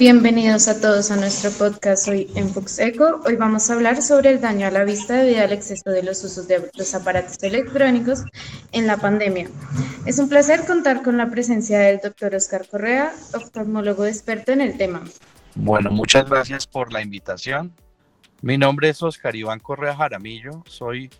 Bienvenidos a todos a nuestro podcast hoy en Eco. Hoy vamos a hablar sobre el daño a la vista debido al exceso de los usos de los aparatos electrónicos en la pandemia. Es un placer contar con la presencia del doctor Oscar Correa, oftalmólogo experto en el tema. Bueno, muchas gracias por la invitación. Mi nombre es Oscar Iván Correa Jaramillo, soy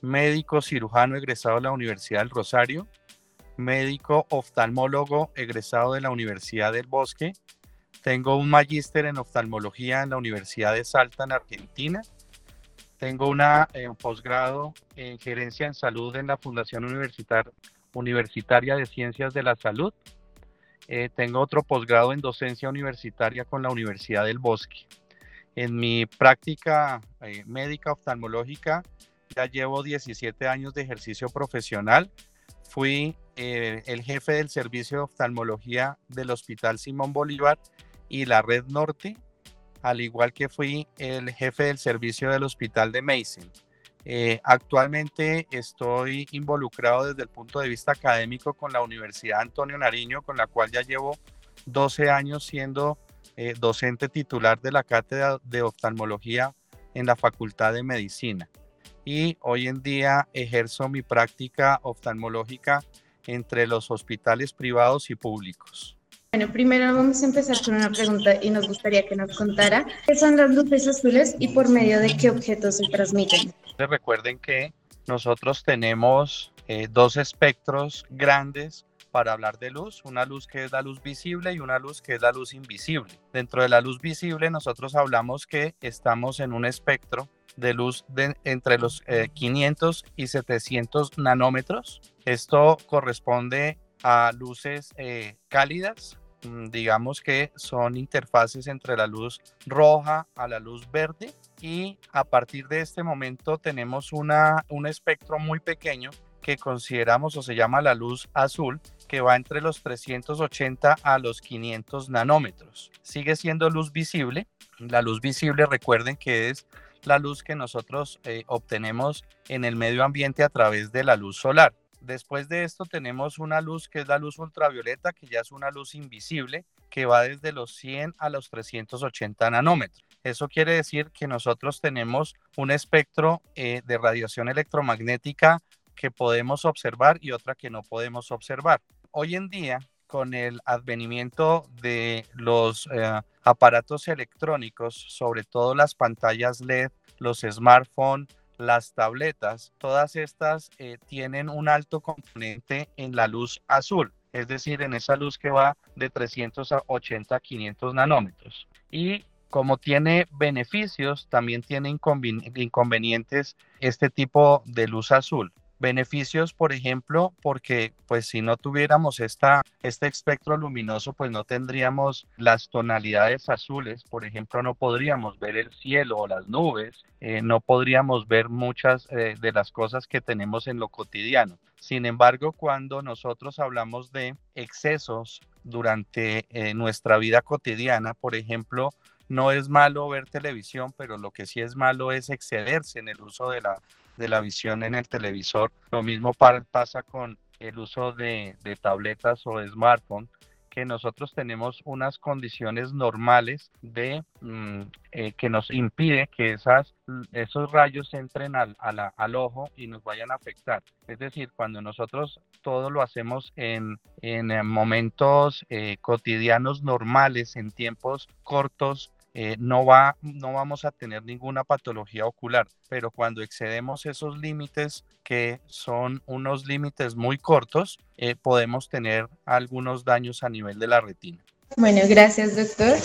médico cirujano egresado de la Universidad del Rosario, médico oftalmólogo egresado de la Universidad del Bosque tengo un magíster en oftalmología en la Universidad de Salta, en Argentina. Tengo una, eh, un posgrado en gerencia en salud en la Fundación Universitaria de Ciencias de la Salud. Eh, tengo otro posgrado en docencia universitaria con la Universidad del Bosque. En mi práctica eh, médica oftalmológica ya llevo 17 años de ejercicio profesional. Fui el jefe del servicio de oftalmología del Hospital Simón Bolívar y la Red Norte, al igual que fui el jefe del servicio del Hospital de Mason. Eh, actualmente estoy involucrado desde el punto de vista académico con la Universidad Antonio Nariño, con la cual ya llevo 12 años siendo eh, docente titular de la cátedra de oftalmología en la Facultad de Medicina. Y hoy en día ejerzo mi práctica oftalmológica entre los hospitales privados y públicos. Bueno, primero vamos a empezar con una pregunta y nos gustaría que nos contara qué son las luces azules y por medio de qué objetos se transmiten. Recuerden que nosotros tenemos eh, dos espectros grandes para hablar de luz, una luz que es la luz visible y una luz que es la luz invisible. Dentro de la luz visible nosotros hablamos que estamos en un espectro de luz de, entre los 500 eh, y 700 nanómetros. Esto corresponde a luces eh, cálidas, digamos que son interfaces entre la luz roja a la luz verde y a partir de este momento tenemos una, un espectro muy pequeño que consideramos o se llama la luz azul que va entre los 380 a los 500 nanómetros. Sigue siendo luz visible. La luz visible recuerden que es la luz que nosotros eh, obtenemos en el medio ambiente a través de la luz solar. Después de esto tenemos una luz que es la luz ultravioleta, que ya es una luz invisible, que va desde los 100 a los 380 nanómetros. Eso quiere decir que nosotros tenemos un espectro eh, de radiación electromagnética que podemos observar y otra que no podemos observar. Hoy en día, con el advenimiento de los eh, aparatos electrónicos, sobre todo las pantallas LED, los smartphones, las tabletas, todas estas eh, tienen un alto componente en la luz azul, es decir, en esa luz que va de 380 a 500 nanómetros. Y como tiene beneficios, también tiene inconvenientes este tipo de luz azul. Beneficios, por ejemplo, porque pues si no tuviéramos esta, este espectro luminoso, pues no tendríamos las tonalidades azules, por ejemplo, no podríamos ver el cielo o las nubes, eh, no podríamos ver muchas eh, de las cosas que tenemos en lo cotidiano. Sin embargo, cuando nosotros hablamos de excesos durante eh, nuestra vida cotidiana, por ejemplo, no es malo ver televisión, pero lo que sí es malo es excederse en el uso de la de la visión en el televisor. Lo mismo pasa con el uso de, tabletas o de smartphone, que nosotros tenemos unas condiciones normales de mm, eh, que nos impide que esas, esos rayos entren al, al, ojo y nos vayan a afectar. Es decir, cuando nosotros todo lo hacemos en, en momentos eh, cotidianos normales, en tiempos cortos, eh, no, va, no vamos a tener ninguna patología ocular, pero cuando excedemos esos límites, que son unos límites muy cortos, eh, podemos tener algunos daños a nivel de la retina. Bueno, gracias doctor.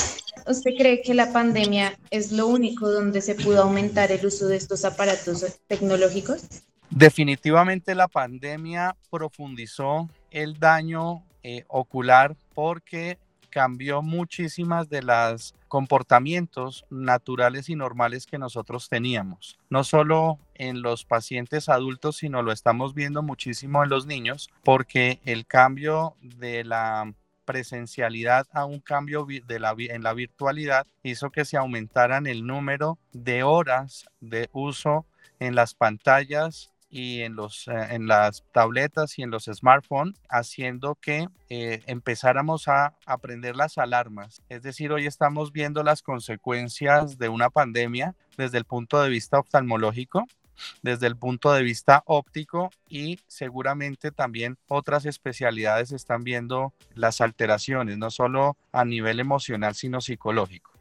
¿Usted cree que la pandemia es lo único donde se pudo aumentar el uso de estos aparatos tecnológicos? Definitivamente la pandemia profundizó el daño eh, ocular porque cambió muchísimas de los comportamientos naturales y normales que nosotros teníamos. No solo en los pacientes adultos, sino lo estamos viendo muchísimo en los niños, porque el cambio de la presencialidad a un cambio de la, en la virtualidad hizo que se aumentaran el número de horas de uso en las pantallas y en, los, eh, en las tabletas y en los smartphones, haciendo que eh, empezáramos a aprender las alarmas. Es decir, hoy estamos viendo las consecuencias de una pandemia desde el punto de vista oftalmológico desde el punto de vista óptico y seguramente también otras especialidades están viendo las alteraciones, no solo a nivel emocional, sino psicológico.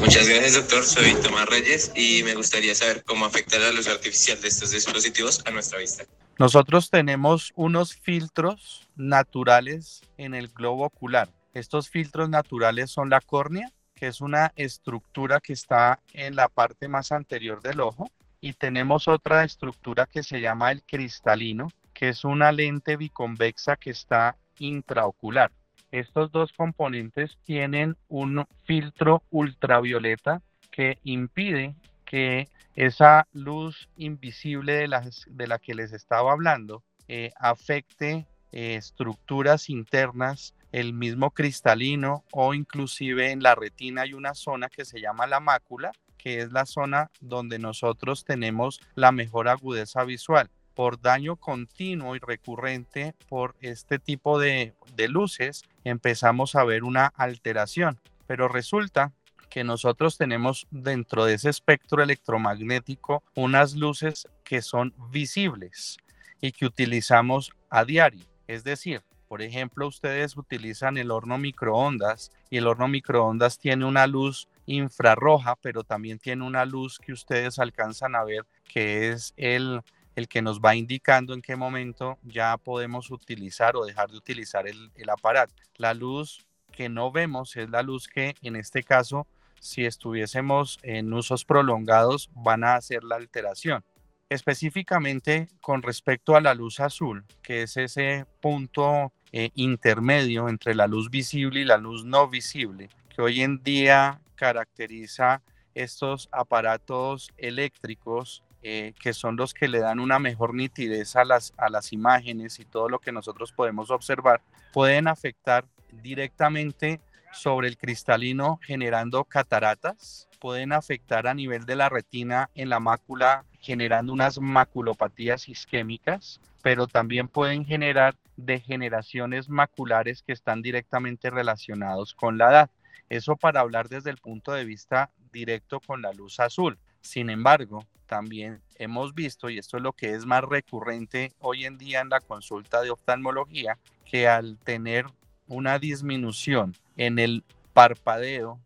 Muchas gracias, doctor. Soy Tomás Reyes y me gustaría saber cómo afecta la luz artificial de estos dispositivos a nuestra vista. Nosotros tenemos unos filtros naturales en el globo ocular. Estos filtros naturales son la córnea, que es una estructura que está en la parte más anterior del ojo, y tenemos otra estructura que se llama el cristalino, que es una lente biconvexa que está intraocular. Estos dos componentes tienen un filtro ultravioleta que impide que esa luz invisible de la, de la que les estaba hablando eh, afecte eh, estructuras internas, el mismo cristalino o inclusive en la retina hay una zona que se llama la mácula, que es la zona donde nosotros tenemos la mejor agudeza visual por daño continuo y recurrente por este tipo de, luces, empezamos a ver una alteración. Pero resulta que nosotros tenemos dentro de ese espectro electromagnético unas luces que son visibles y que utilizamos a diario. Es decir, por ejemplo, ustedes utilizan el horno microondas y el horno microondas tiene una luz infrarroja, pero también tiene una luz que ustedes alcanzan a ver que es el el que nos va indicando en qué momento ya podemos utilizar o dejar de utilizar el, aparato. La luz que no vemos es la luz que en este caso, si estuviésemos en usos prolongados, van a hacer la alteración. Específicamente con respecto a la luz azul, que es ese punto eh, intermedio entre la luz visible y la luz no visible, que hoy en día caracteriza estos aparatos eléctricos eh, que son los que le dan una mejor nitidez a las, a las imágenes y todo lo que nosotros podemos observar, pueden afectar directamente sobre el cristalino generando cataratas, pueden afectar a nivel de la retina en la mácula generando unas maculopatías isquémicas, pero también pueden generar degeneraciones maculares que están directamente relacionados con la edad. Eso para hablar desde el punto de vista directo con la luz azul. Sin embargo, también hemos visto, y esto es lo que es más recurrente hoy en día en la consulta de oftalmología, que al tener una disminución en el parpadeo,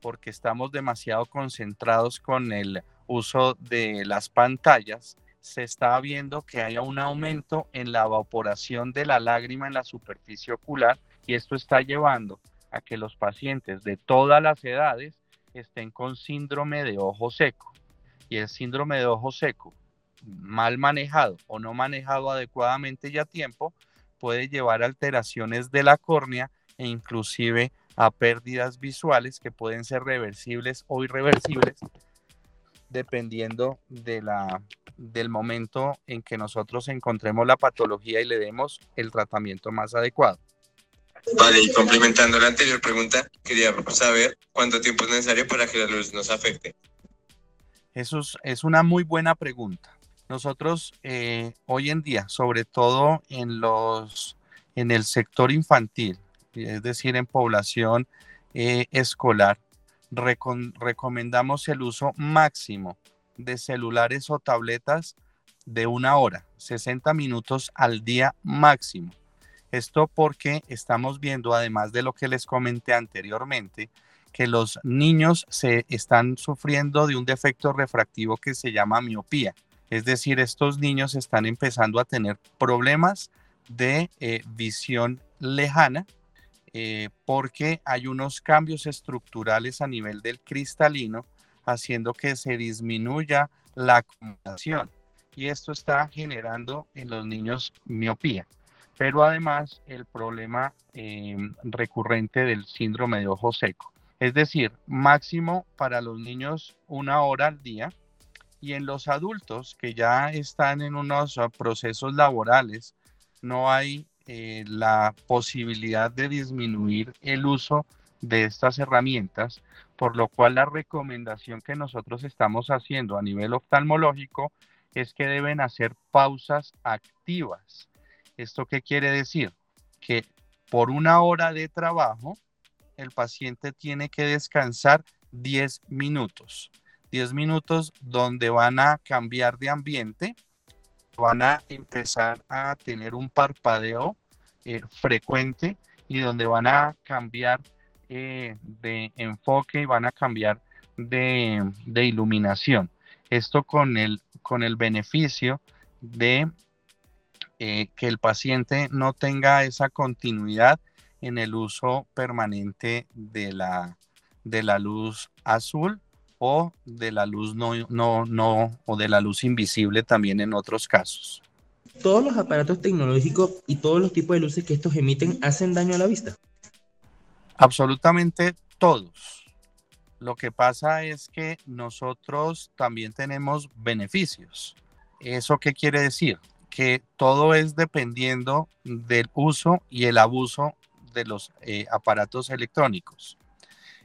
porque estamos demasiado concentrados con el uso de las pantallas, se está viendo que hay un aumento en la evaporación de la lágrima en la superficie ocular y esto está llevando a que los pacientes de todas las edades estén con síndrome de ojo seco y el síndrome de ojo seco, mal manejado o no manejado adecuadamente y a tiempo, puede llevar a alteraciones de la córnea e inclusive a pérdidas visuales que pueden ser reversibles o irreversibles dependiendo de la, del momento en que nosotros encontremos la patología y le demos el tratamiento más adecuado. Vale, y complementando la anterior pregunta, quería saber cuánto tiempo es necesario para que la luz nos afecte. Eso es, una muy buena pregunta. Nosotros eh, hoy en día, sobre todo en, los, en el sector infantil, es decir, en población eh, escolar, recomendamos el uso máximo de celulares o tabletas de una hora, 60 minutos al día máximo. Esto porque estamos viendo, además de lo que les comenté anteriormente, que los niños se están sufriendo de un defecto refractivo que se llama miopía. Es decir, estos niños están empezando a tener problemas de eh, visión lejana eh, porque hay unos cambios estructurales a nivel del cristalino haciendo que se disminuya la acumulación y esto está generando en los niños miopía. Pero además el problema eh, recurrente del síndrome de ojo seco. Es decir, máximo para los niños una hora al día y en los adultos que ya están en unos ah, procesos laborales, no hay eh, la posibilidad de disminuir el uso de estas herramientas, por lo cual la recomendación que nosotros estamos haciendo a nivel oftalmológico es que deben hacer pausas activas. ¿Esto qué quiere decir? Que por una hora de trabajo, el paciente tiene que descansar 10 minutos. 10 minutos donde van a cambiar de ambiente, van a empezar a tener un parpadeo eh, frecuente y donde van a cambiar eh, de enfoque y van a cambiar de, iluminación. Esto con el, con el beneficio de eh, que el paciente no tenga esa continuidad en el uso permanente de la, de la luz azul o de la luz no, no, no, o de la luz invisible también en otros casos. ¿Todos los aparatos tecnológicos y todos los tipos de luces que estos emiten hacen daño a la vista? Absolutamente todos. Lo que pasa es que nosotros también tenemos beneficios. ¿Eso qué quiere decir? Que todo es dependiendo del uso y el abuso de los eh, aparatos electrónicos.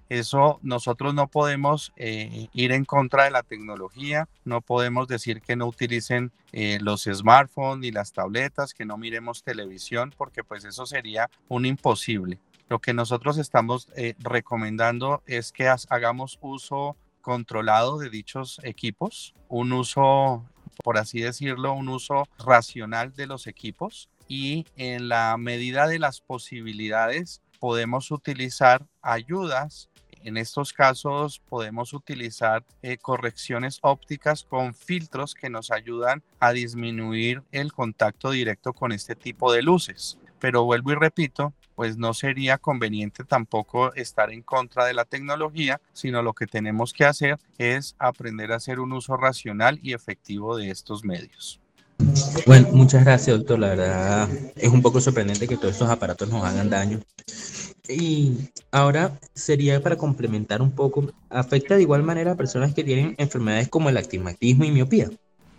Eso nosotros no podemos eh, ir en contra de la tecnología, no podemos decir que no utilicen eh, los smartphones ni las tabletas, que no miremos televisión, porque pues eso sería un imposible. Lo que nosotros estamos recomendando es que hagamos uso controlado de dichos equipos, un uso, por así decirlo, un uso racional de los equipos y en la medida de las posibilidades podemos utilizar ayudas. En estos casos podemos utilizar eh, correcciones ópticas con filtros que nos ayudan a disminuir el contacto directo con este tipo de luces. Pero vuelvo y repito, pues no sería conveniente tampoco estar en contra de la tecnología, sino lo que tenemos que hacer es aprender a hacer un uso racional y efectivo de estos medios. Bueno, muchas gracias, doctor. La verdad es un poco sorprendente que todos estos aparatos nos hagan daño. Y ahora sería para complementar un poco, ¿afecta de igual manera a personas que tienen enfermedades como el astigmatismo y miopía?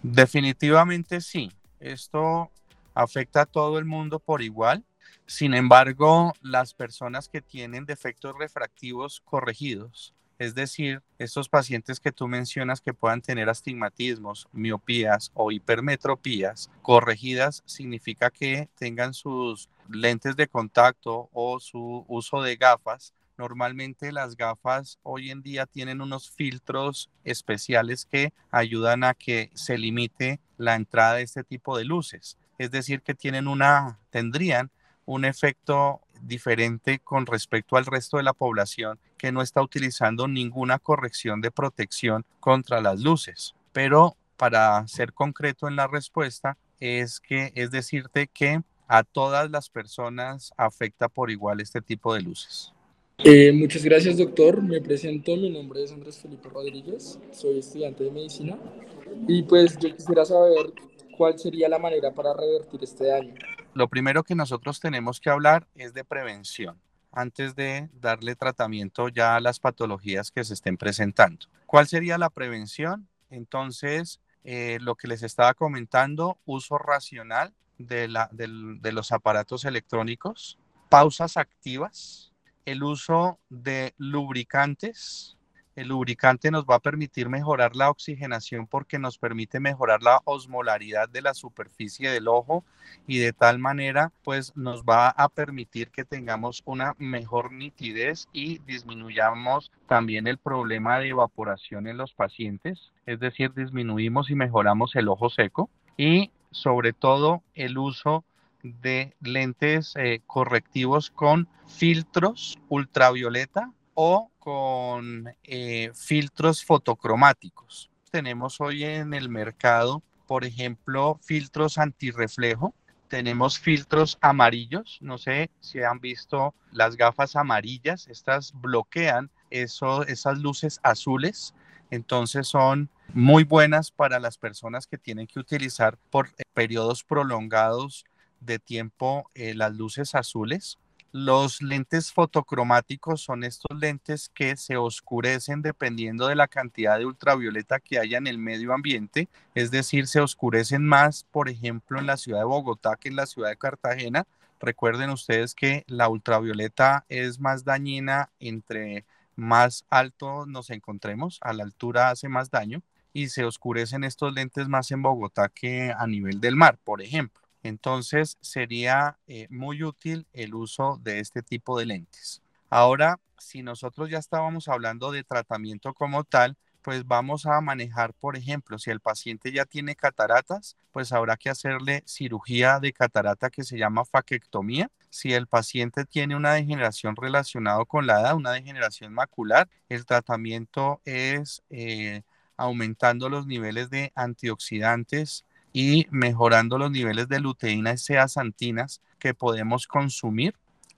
Definitivamente sí. Esto afecta a todo el mundo por igual. Sin embargo, las personas que tienen defectos refractivos corregidos, es decir, estos pacientes que tú mencionas que puedan tener astigmatismos, miopías o hipermetropías corregidas, significa que tengan sus lentes de contacto o su uso de gafas. Normalmente las gafas hoy en día tienen unos filtros especiales que ayudan a que se limite la entrada de este tipo de luces. Es decir, que tienen una, tendrían un efecto diferente con respecto al resto de la población que no está utilizando ninguna corrección de protección contra las luces. Pero para ser concreto en la respuesta, es que es decirte que a todas las personas afecta por igual este tipo de luces. Eh, muchas gracias, doctor. Me presento. Mi nombre es Andrés Felipe Rodríguez. Soy estudiante de medicina. Y pues yo quisiera saber cuál sería la manera para revertir este daño lo primero que nosotros tenemos que hablar es de prevención antes de darle tratamiento ya a las patologías que se estén presentando. ¿Cuál sería la prevención? Entonces, eh, lo que les estaba comentando, uso racional de, los aparatos electrónicos, pausas activas, el uso de lubricantes, el lubricante nos va a permitir mejorar la oxigenación porque nos permite mejorar la osmolaridad de la superficie del ojo y de tal manera pues nos va a permitir que tengamos una mejor nitidez y disminuyamos también el problema de evaporación en los pacientes, es decir, disminuimos y mejoramos el ojo seco y sobre todo el uso de lentes eh, correctivos con filtros ultravioleta o con eh, filtros fotocromáticos. Tenemos hoy en el mercado, por ejemplo, filtros antirreflejo. Tenemos filtros amarillos. No sé si han visto las gafas amarillas. Estas bloquean eso, esas luces azules. Entonces son muy buenas para las personas que tienen que utilizar por periodos prolongados de tiempo eh, las luces azules los lentes fotocromáticos son estos lentes que se oscurecen dependiendo de la cantidad de ultravioleta que haya en el medio ambiente, es decir, se oscurecen más, por ejemplo, en la ciudad de Bogotá que en la ciudad de Cartagena. Recuerden ustedes que la ultravioleta es más dañina entre más alto nos encontremos, a la altura hace más daño y se oscurecen estos lentes más en Bogotá que a nivel del mar, por ejemplo. Entonces sería eh, muy útil el uso de este tipo de lentes. Ahora, si nosotros ya estábamos hablando de tratamiento como tal, pues vamos a manejar, por ejemplo, si el paciente ya tiene cataratas, pues habrá que hacerle cirugía de catarata que se llama faquectomía. Si el paciente tiene una degeneración relacionada con la edad, una degeneración macular, el tratamiento es eh, aumentando los niveles de antioxidantes y mejorando los niveles de luteína y zeaxantinas que podemos consumir.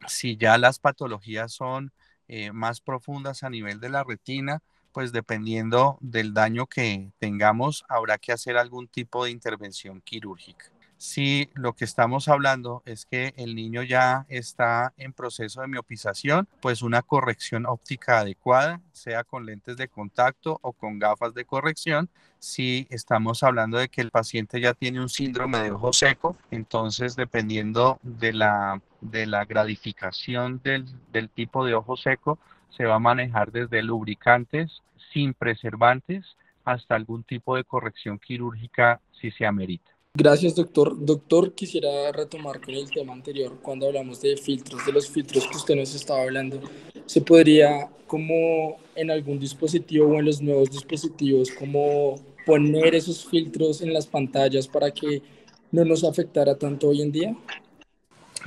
Si ya las patologías son eh, más profundas a nivel de la retina, pues dependiendo del daño que tengamos, habrá que hacer algún tipo de intervención quirúrgica. Si lo que estamos hablando es que el niño ya está en proceso de miopización, pues una corrección óptica adecuada, sea con lentes de contacto o con gafas de corrección. Si estamos hablando de que el paciente ya tiene un síndrome de ojo seco, entonces dependiendo de la, de la gradificación del, del tipo de ojo seco, se va a manejar desde lubricantes sin preservantes hasta algún tipo de corrección quirúrgica si se amerita. Gracias, doctor. Doctor, quisiera retomar con el tema anterior, cuando hablamos de filtros, de los filtros que usted nos estaba hablando. ¿Se podría, como en algún dispositivo o en los nuevos dispositivos, como poner esos filtros en las pantallas para que no nos afectara tanto hoy en día?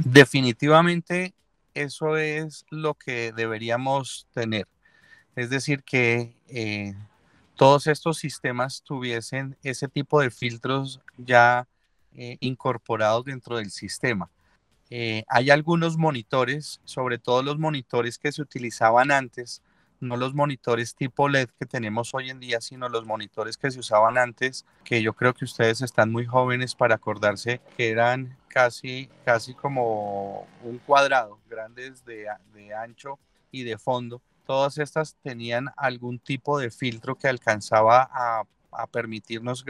Definitivamente eso es lo que deberíamos tener. Es decir, que eh, todos estos sistemas tuviesen ese tipo de filtros ya eh, incorporados dentro del sistema. Eh, hay algunos monitores, sobre todo los monitores que se utilizaban antes, no los monitores tipo LED que tenemos hoy en día, sino los monitores que se usaban antes, que yo creo que ustedes están muy jóvenes para acordarse que eran casi, casi como un cuadrado, grandes de, de ancho y de fondo. Todas estas tenían algún tipo de filtro que alcanzaba a permitirnos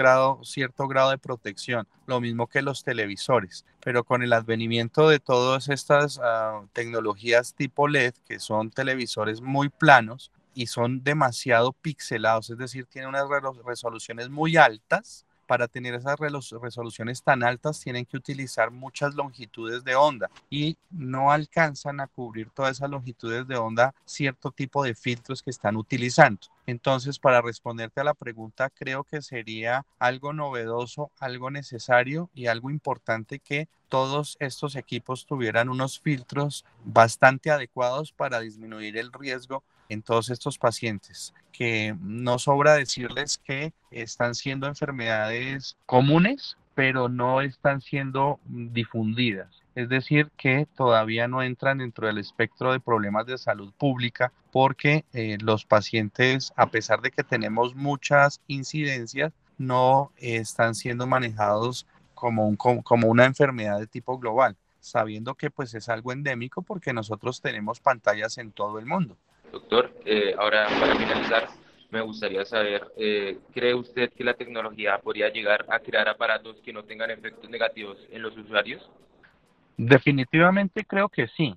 cierto grado de protección, lo mismo que los televisores. Pero con el advenimiento de todas estas ah, tecnologías tipo LED, que son televisores muy planos y son demasiado pixelados, es decir, tienen unas resoluciones muy altas, para tener esas resoluciones tan altas tienen que utilizar muchas longitudes de onda y no alcanzan a cubrir todas esas longitudes de onda cierto tipo de filtros que están utilizando. Entonces, para responderte a la pregunta, creo que sería algo novedoso, algo necesario y algo importante que todos estos equipos tuvieran unos filtros bastante adecuados para disminuir el riesgo en todos estos pacientes, que no sobra decirles que están siendo enfermedades comunes, pero no están siendo difundidas. Es decir, que todavía no entran dentro del espectro de problemas de salud pública porque eh, los pacientes, a pesar de que tenemos muchas incidencias, no están siendo manejados como, un, como una enfermedad de tipo global, sabiendo que pues es algo endémico porque nosotros tenemos pantallas en todo el mundo. Doctor, eh, ahora para finalizar, me gustaría saber, eh, ¿cree usted que la tecnología podría llegar a crear aparatos que no tengan efectos negativos en los usuarios? Definitivamente creo que sí.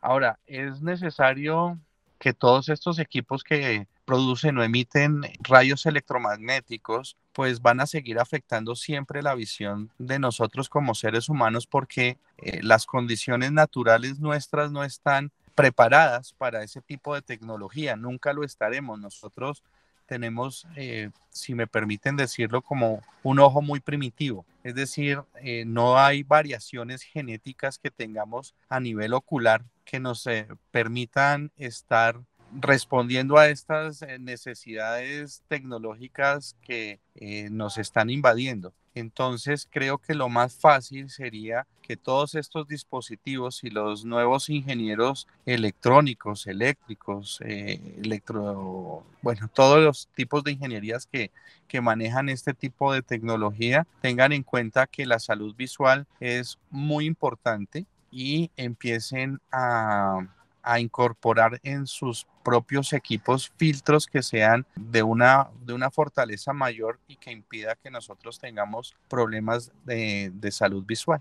Ahora, es necesario que todos estos equipos que producen o emiten rayos electromagnéticos, pues van a seguir afectando siempre la visión de nosotros como seres humanos porque eh, las condiciones naturales nuestras no están preparadas para ese tipo de tecnología, nunca lo estaremos. Nosotros tenemos, eh, si me permiten decirlo, como un ojo muy primitivo. Es decir, eh, no hay variaciones genéticas que tengamos a nivel ocular que nos eh, permitan estar respondiendo a estas eh, necesidades tecnológicas que eh, nos están invadiendo. Entonces creo que lo más fácil sería que todos estos dispositivos y los nuevos ingenieros electrónicos, eléctricos, eh, electro, bueno, todos los tipos de ingenierías que, que manejan este tipo de tecnología tengan en cuenta que la salud visual es muy importante y empiecen a a incorporar en sus propios equipos filtros que sean de una, de una fortaleza mayor y que impida que nosotros tengamos problemas de, de salud visual.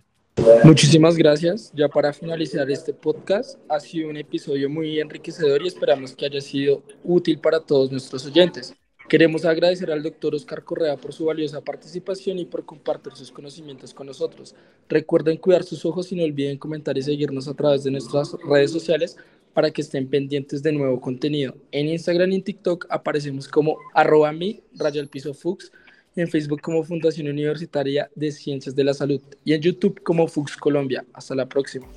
Muchísimas gracias. Ya para finalizar este podcast, ha sido un episodio muy enriquecedor y esperamos que haya sido útil para todos nuestros oyentes. Queremos agradecer al doctor Oscar Correa por su valiosa participación y por compartir sus conocimientos con nosotros. Recuerden cuidar sus ojos y no olviden comentar y seguirnos a través de nuestras redes sociales para que estén pendientes de nuevo contenido. En Instagram y en TikTok aparecemos como arroba mi, raya el piso Fux, en Facebook como Fundación Universitaria de Ciencias de la Salud y en YouTube como Fux Colombia. Hasta la próxima.